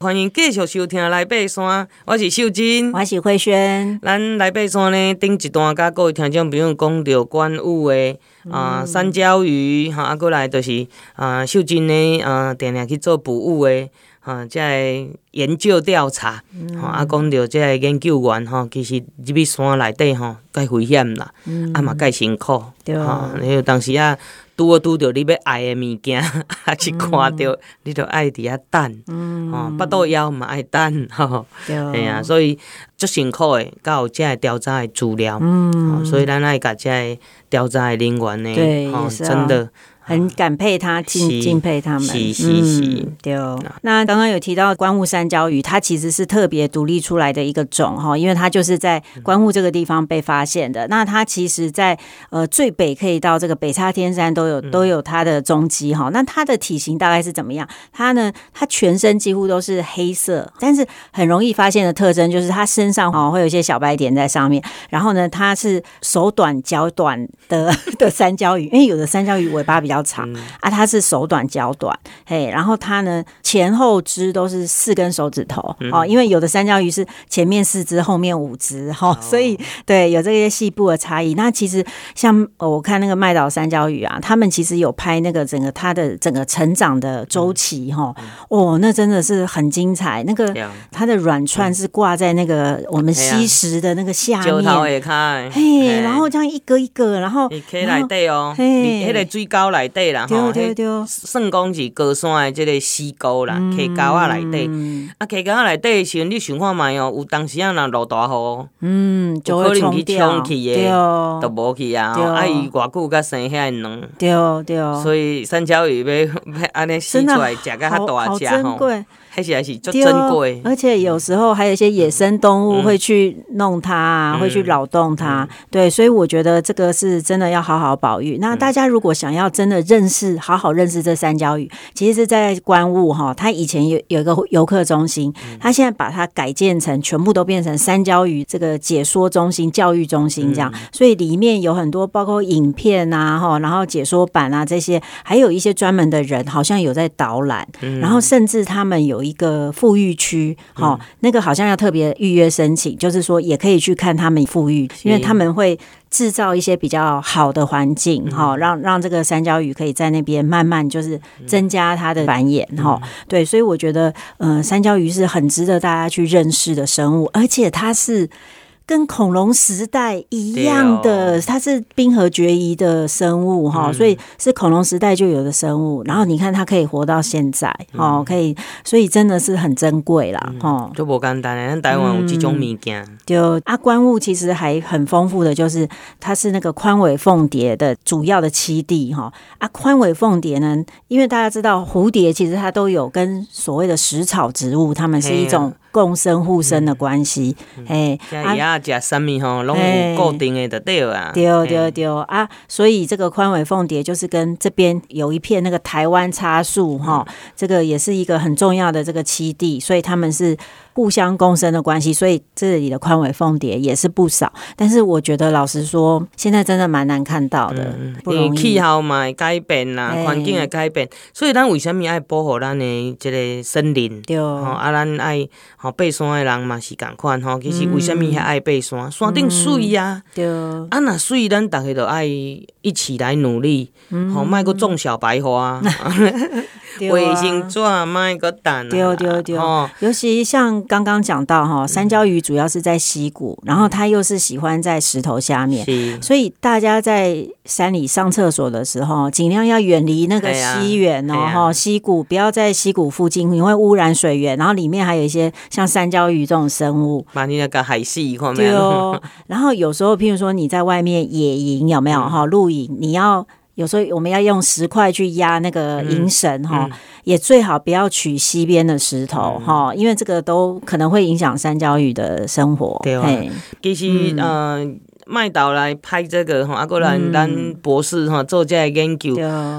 欢迎继续收听来爬山，我是秀珍，我是慧萱。咱来爬山呢，顶一段甲各位听众朋友讲到关雾的啊山椒鱼，哈啊过来就是啊秀珍呢啊定定去做捕鱼的哈，即、啊、个研究调查，吼、嗯、啊讲到即个研究员吼，其实入去山内底吼，介危险啦，嗯、啊嘛介辛苦，对啊，因为当时啊。拄好拄着你要爱的物件，还 是看着你着爱伫遐等，哦，巴肚枵嘛爱等，吼，对。啊，所以足辛苦诶，甲有遮个调查诶资料，嗯，所以咱爱甲遮个调查诶人员呢，吼，哦，真的。很感佩他，敬敬佩他们。嗯，对哦。那刚刚有提到观雾山椒鱼，它其实是特别独立出来的一个种哈，因为它就是在观雾这个地方被发现的。那它其实在，在呃最北可以到这个北叉天山都有都有它的踪迹哈。那它的体型大概是怎么样？它呢，它全身几乎都是黑色，但是很容易发现的特征就是它身上哦会有一些小白点在上面。然后呢，它是手短脚短的 的山椒鱼，因为有的山椒鱼尾巴比较。长、嗯、啊，它是手短脚短，嘿，然后它呢前后肢都是四根手指头、嗯、哦，因为有的三角鱼是前面四只，后面五只哈、哦，所以对有这些细部的差异。那其实像我看那个麦岛三角鱼啊，他们其实有拍那个整个它的整个成长的周期哈、嗯，哦，那真的是很精彩。那个它的软串是挂在那个我们吸食的那个下面，嘿，然后这样一个一个，然后可以来对哦，嘿，那个最高来。对啦，吼，算讲是高山的这个溪沟啦，溪沟啊内底，啊溪沟啊内底的时阵，你想看觅哦，有当时啊若落大雨，嗯，就可能去冲去的，都无去啊，啊伊偌久才生遐卵，对对，所以山椒鱼要 要安尼生出来，食甲较大只吼。还是还是就珍贵，而且有时候还有一些野生动物会去弄它，嗯、会去扰动它、嗯。对，所以我觉得这个是真的要好好保育。那大家如果想要真的认识、好好认识这三角鱼，其实是在观雾哈，它以前有有一个游客中心，它现在把它改建成全部都变成三角鱼这个解说中心、教育中心这样。所以里面有很多包括影片啊哈，然后解说版啊这些，还有一些专门的人好像有在导览，然后甚至他们有。一个富裕区，好、嗯，那个好像要特别预约申请，就是说也可以去看他们富裕，因为他们会制造一些比较好的环境，哈、嗯，让让这个三角鱼可以在那边慢慢就是增加它的繁衍，哈、嗯，对，所以我觉得，嗯、呃，山椒鱼是很值得大家去认识的生物，而且它是。跟恐龙时代一样的，它是冰河绝移的生物哈、嗯，所以是恐龙时代就有的生物。然后你看它可以活到现在，哦、嗯，可以，所以真的是很珍贵啦，哈、嗯。就不简单的，咱台湾有这种物件。就阿观物其实还很丰富的，就是它是那个宽尾凤蝶的主要的栖地哈。啊，宽尾凤蝶呢，因为大家知道蝴蝶其实它都有跟所谓的食草植物，它们是一种。共生互生的关系，哎、嗯，啊，食什么吼，拢有固定的就对啊，对对对啊，所以这个宽尾凤蝶就是跟这边有一片那个台湾檫树哈，这个也是一个很重要的这个栖地，所以他们是。互相共生的关系，所以这里的宽尾凤蝶也是不少。但是我觉得，老实说，现在真的蛮难看到的。嗯，气候嘛改变啦，环境也改变，所以咱为什么爱保护咱的这个森林？对，吼啊，咱爱吼爬山的人嘛是共款吼。其实为什么遐爱爬山？嗯、山顶水啊，对，啊那水，咱大家都爱一起来努力，吼、嗯，卖个种小白花。卫星纸卖个蛋，对对对，尤其像刚刚讲到哈，山椒鱼主要是在溪谷，然后它又是喜欢在石头下面，所以大家在山里上厕所的时候，尽量要远离那个溪源哦，哈，溪谷不要在溪谷附近，你会污染水源，然后里面还有一些像山椒鱼这种生物，把你那个海系一块对哦，然后有时候譬如说你在外面野营有没有？哈，露营你要。有时候我们要用石块去压那个银绳哈、嗯。嗯，也最好不要取西边的石头哈、嗯，因为这个都可能会影响山椒鱼的生活。对啊，其实呃，麦岛来拍这个哈，啊，过来咱博士哈做这个研究，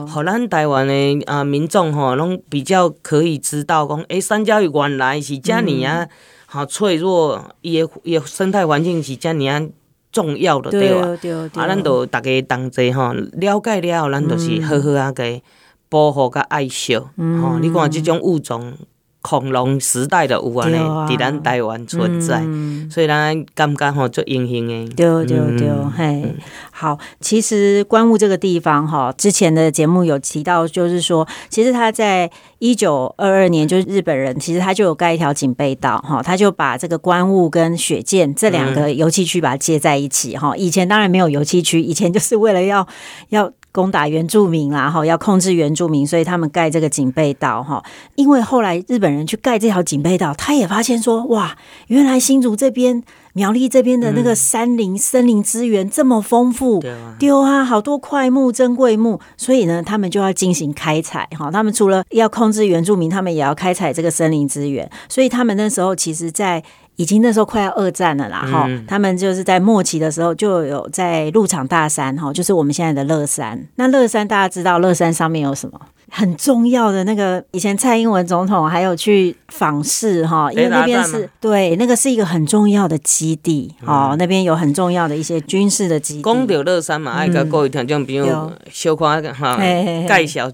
好、嗯，咱台湾的啊民众哈，拢比较可以知道讲，诶，山椒鱼原来是这样啊，好脆弱，伊的伊的生态环境是这样啊。重要的对吧？啊，咱就大家同齐吼，了解了后，咱就是好好啊，给保护甲爱惜。吼、嗯，你看即种物种恐龙时代的有啊，伫咱台湾存在，嗯、所以咱感觉吼做英雄诶。对对对，嘿，好。其实关雾这个地方哈，之前的节目有提到，就是说，其实他在一九二二年，就是日本人，其实他就有盖一条警备道哈，他就把这个关雾跟雪见这两个游憩区把它接在一起哈。以前当然没有游憩区，以前就是为了要要。攻打原住民啦，哈，要控制原住民，所以他们盖这个警备道，哈。因为后来日本人去盖这条警备道，他也发现说，哇，原来新竹这边、苗栗这边的那个山林、嗯、森林资源这么丰富，丢啊，好多块木、珍贵木，所以呢，他们就要进行开采，哈。他们除了要控制原住民，他们也要开采这个森林资源，所以他们那时候其实，在已经那时候快要二战了啦，哈、嗯，他们就是在末期的时候就有在鹿场大山，哈，就是我们现在的乐山。那乐山大家知道，乐山上面有什么很重要的那个？以前蔡英文总统还有去访视，哈，因为那边是对那个是一个很重要的基地，哦、嗯，那边有很重要的一些军事的基地。讲到乐山嘛，爱甲各位听众朋友小可哈介绍一下，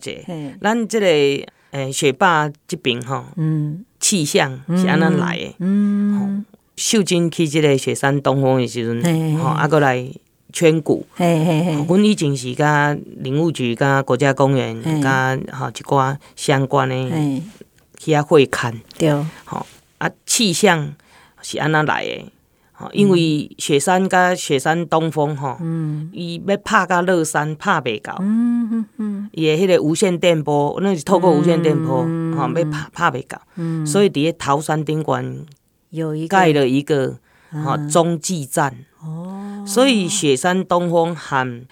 咱这个诶雪霸这边哈，嗯。气象是安怎来的？嗯，秀珍去即个雪山东峰的时阵，吼，啊，过来圈谷。嘿嘿嘿，阮以前是甲林务局、甲国家公园、甲吼一寡相关的去遐会勘。对，吼啊，气象是安怎来的？因为雪山甲雪山东峰吼，伊要拍甲乐山拍袂到，嗯嗯嗯，伊诶迄个无线电波，那是透过无线电波，吼要拍拍袂到，所以伫咧桃山顶悬有盖了一个吼中继站，哦，所以雪山东峰和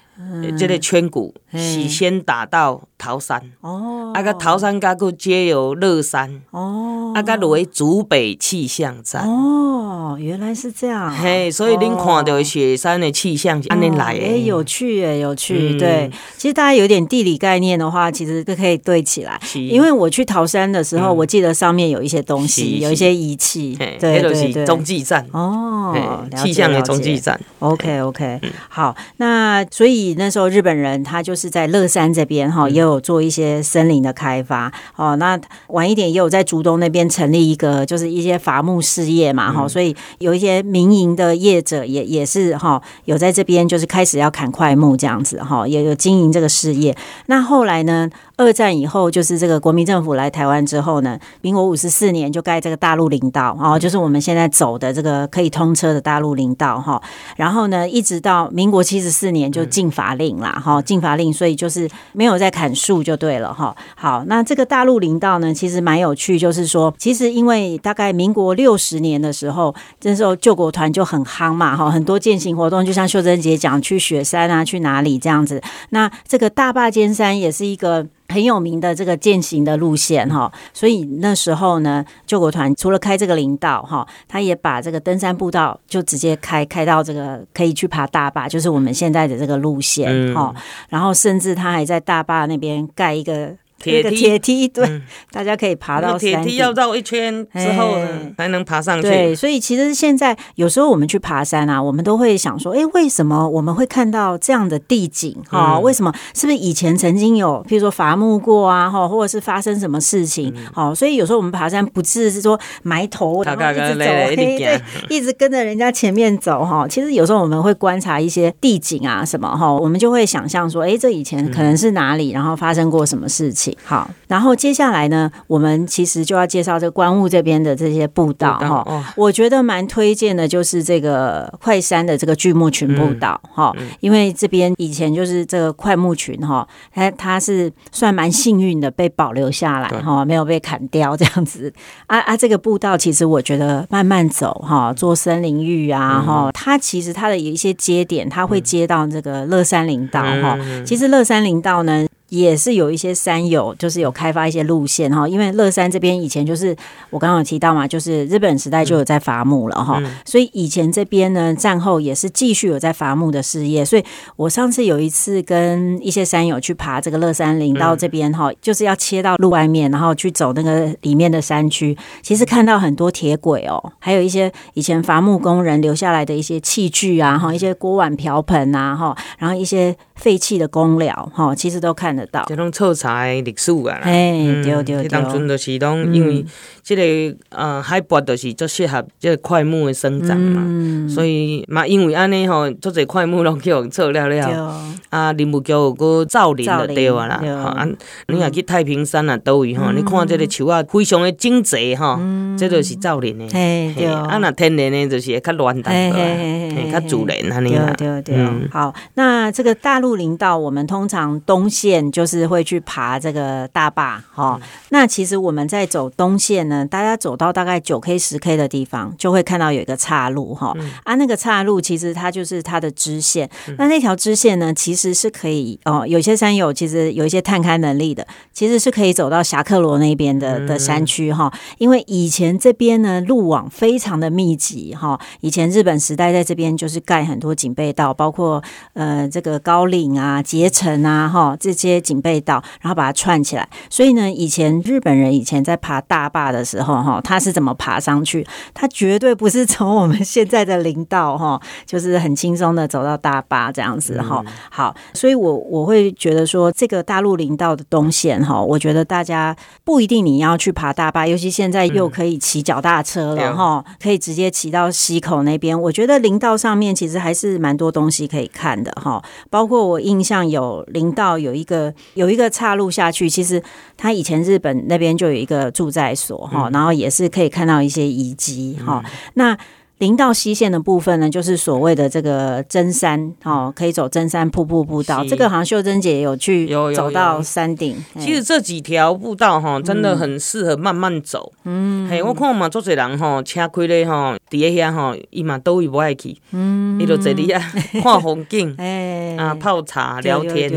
这个圈谷是先打到桃山，哦，啊个桃山甲佫接有乐山，哦，啊个为竹北气象站，哦。哦，原来是这样。嘿，所以您看到雪山的气象是安尼来的。哎，有趣哎，有趣。对，其实大家有点地理概念的话，其实都可以对起来。因为我去桃山的时候，我记得上面有一些东西，有一些仪器。对对对，中继站。哦，气象的中继站。OK OK，好。那所以那时候日本人他就是在乐山这边哈，也有做一些森林的开发。哦，那晚一点也有在竹东那边成立一个，就是一些伐木事业嘛。哈，所以。有一些民营的业者也也是哈，有在这边就是开始要砍块木这样子哈，也有经营这个事业。那后来呢？二战以后，就是这个国民政府来台湾之后呢，民国五十四年就盖这个大陆林道，哦，就是我们现在走的这个可以通车的大陆林道哈。然后呢，一直到民国七十四年就禁伐令啦，哈，禁伐令，所以就是没有再砍树就对了哈。好，那这个大陆林道呢，其实蛮有趣，就是说，其实因为大概民国六十年的时候，那时候救国团就很夯嘛，哈，很多践行活动，就像秀珍姐讲，去雪山啊，去哪里这样子。那这个大坝尖山也是一个。很有名的这个践行的路线哈，所以那时候呢，救国团除了开这个林道哈，他也把这个登山步道就直接开开到这个可以去爬大坝，就是我们现在的这个路线哈，然后甚至他还在大坝那边盖一个。铁梯，铁梯，对，嗯、大家可以爬到。铁梯要绕一圈之后呢，才能爬上去。对，所以其实现在有时候我们去爬山啊，我们都会想说，哎，为什么我们会看到这样的地景？哈、嗯，为什么？是不是以前曾经有，譬如说伐木过啊？哈，或者是发生什么事情？好、嗯，所以有时候我们爬山不是是说埋头，然后一直走，嘿，对，一直跟着人家前面走哈。其实有时候我们会观察一些地景啊什么哈，我们就会想象说，哎，这以前可能是哪里，然后发生过什么事情。好，然后接下来呢，我们其实就要介绍这个观雾这边的这些步道哈。哦、我觉得蛮推荐的，就是这个快山的这个巨木群步道哈，嗯嗯、因为这边以前就是这个快木群哈，它它是算蛮幸运的被保留下来哈，对没有被砍掉这样子。啊啊，这个步道其实我觉得慢慢走哈，做森林浴啊哈，嗯、它其实它的有一些接点，它会接到这个乐山林道哈。嗯、其实乐山林道呢。也是有一些山友，就是有开发一些路线哈，因为乐山这边以前就是我刚刚有提到嘛，就是日本时代就有在伐木了哈，嗯、所以以前这边呢，战后也是继续有在伐木的事业，所以我上次有一次跟一些山友去爬这个乐山林到这边哈，嗯、就是要切到路外面，然后去走那个里面的山区，其实看到很多铁轨哦，还有一些以前伐木工人留下来的一些器具啊哈，一些锅碗瓢盆啊哈，然后一些。废弃的公寮，哈，其实都看得到。这种臭茶的历史啊，哎，对对对，当阵就是讲，因为这个呃海拔就是最适合这个块木的生长嘛，所以嘛，因为安尼吼，做这块木拢叫臭了了，啊，林务局有个造林就对啊啦，啊，你若去太平山啊，倒位吼，你看这个树啊，非常的整齐哈，这就是造林的，对，啊，那天然的就是会较乱淡薄，较自然安尼啦，对对对，好，那这个大陆林道，我们通常东线就是会去爬这个大坝，哈，那其实我们在走东线呢，大家走到大概九 K 十 K 的地方，就会看到有一个岔路，哈，啊，那个岔路其实它就是它的支线，那那条支线呢，其实是可以哦，有些山友其实有一些探勘能力的，其实是可以走到侠客罗那边的的山区，哈，因为以前这边呢路网非常的密集，哈，以前日本时代在这边就是盖很多警备道，包括呃这个高岭啊、结城啊，哈这些警备道，然后把它串起来。所以呢，以前日本人以前在爬大坝的时候，哈，他是怎么爬上去？他绝对不是从我们现在的林道，哈，就是很轻松的走到大坝这样子，哈。好，所以我我会觉得说，这个大陆林道的东线，哈，我觉得大家不一定你要去爬大坝，尤其现在又可以骑脚踏车了，哈，可以直接骑到溪口那边。我觉得林道上面其实还是蛮多东西可以看的，哈，包括我印象有林道有一个有一个岔路下去，其实他以前日本那边就有一个住在所，哈，然后也是可以看到一些遗迹，哈，那。林道西线的部分呢，就是所谓的这个真山哦，可以走真山瀑布步道。这个好像秀珍姐有去走到山顶。其实这几条步道哈，真的很适合慢慢走。嗯，嘿，我看嘛，做侪人哈，车开咧哈，伫下遐哈，伊嘛都会不爱去。嗯，伊就坐伫遐 看风景，哎，啊，泡茶聊天。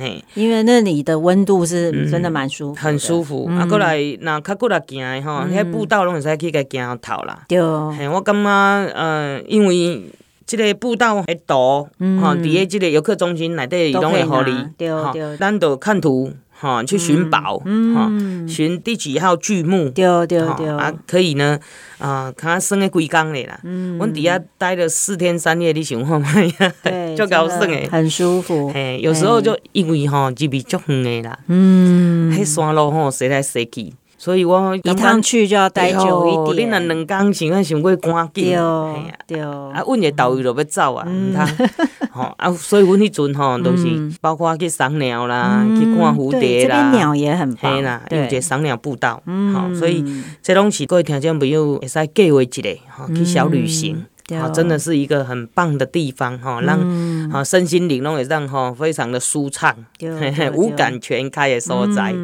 哎，因为那里的温度是真的蛮舒服，很舒服。啊，过来那较过来行的哈，那步道拢会使去个行头啦。对，嘿，我感觉。啊，呃，因为这个步道会多，哈、嗯，伫个这个游客中心内底，伊拢会互你，哈，咱就看图，哈，去寻宝，哈，寻第几号巨木，对对对，啊，可以呢，啊，看算个几工的啦，嗯，阮伫遐待了四天三夜，你想看吗？对，就高兴诶，很舒服，嘿，有时候就因为吼，距离足远的啦，嗯，迄山路吼，踅来踅去。所以我一趟去就要待久一点。你若两工想啊想过赶紧，对啊，阮个导游就要走啊，毋通，吼啊，所以阮迄阵吼都是包括去赏鸟啦，去看蝴蝶啦，这边鸟也很棒啦，有一个赏鸟步道，吼，所以这拢是各位听众朋友会使计划一下，吼，去小旅行。好，真的是一个很棒的地方哈，让啊身心灵拢也让哈非常的舒畅，五感全开的所在。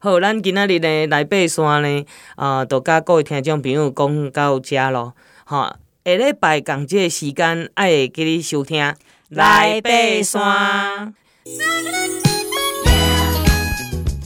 好，咱今仔日呢来爬山呢，啊，就甲各位听众朋友讲到这咯。哈，下礼拜同这个时间爱会记你收听来爬山。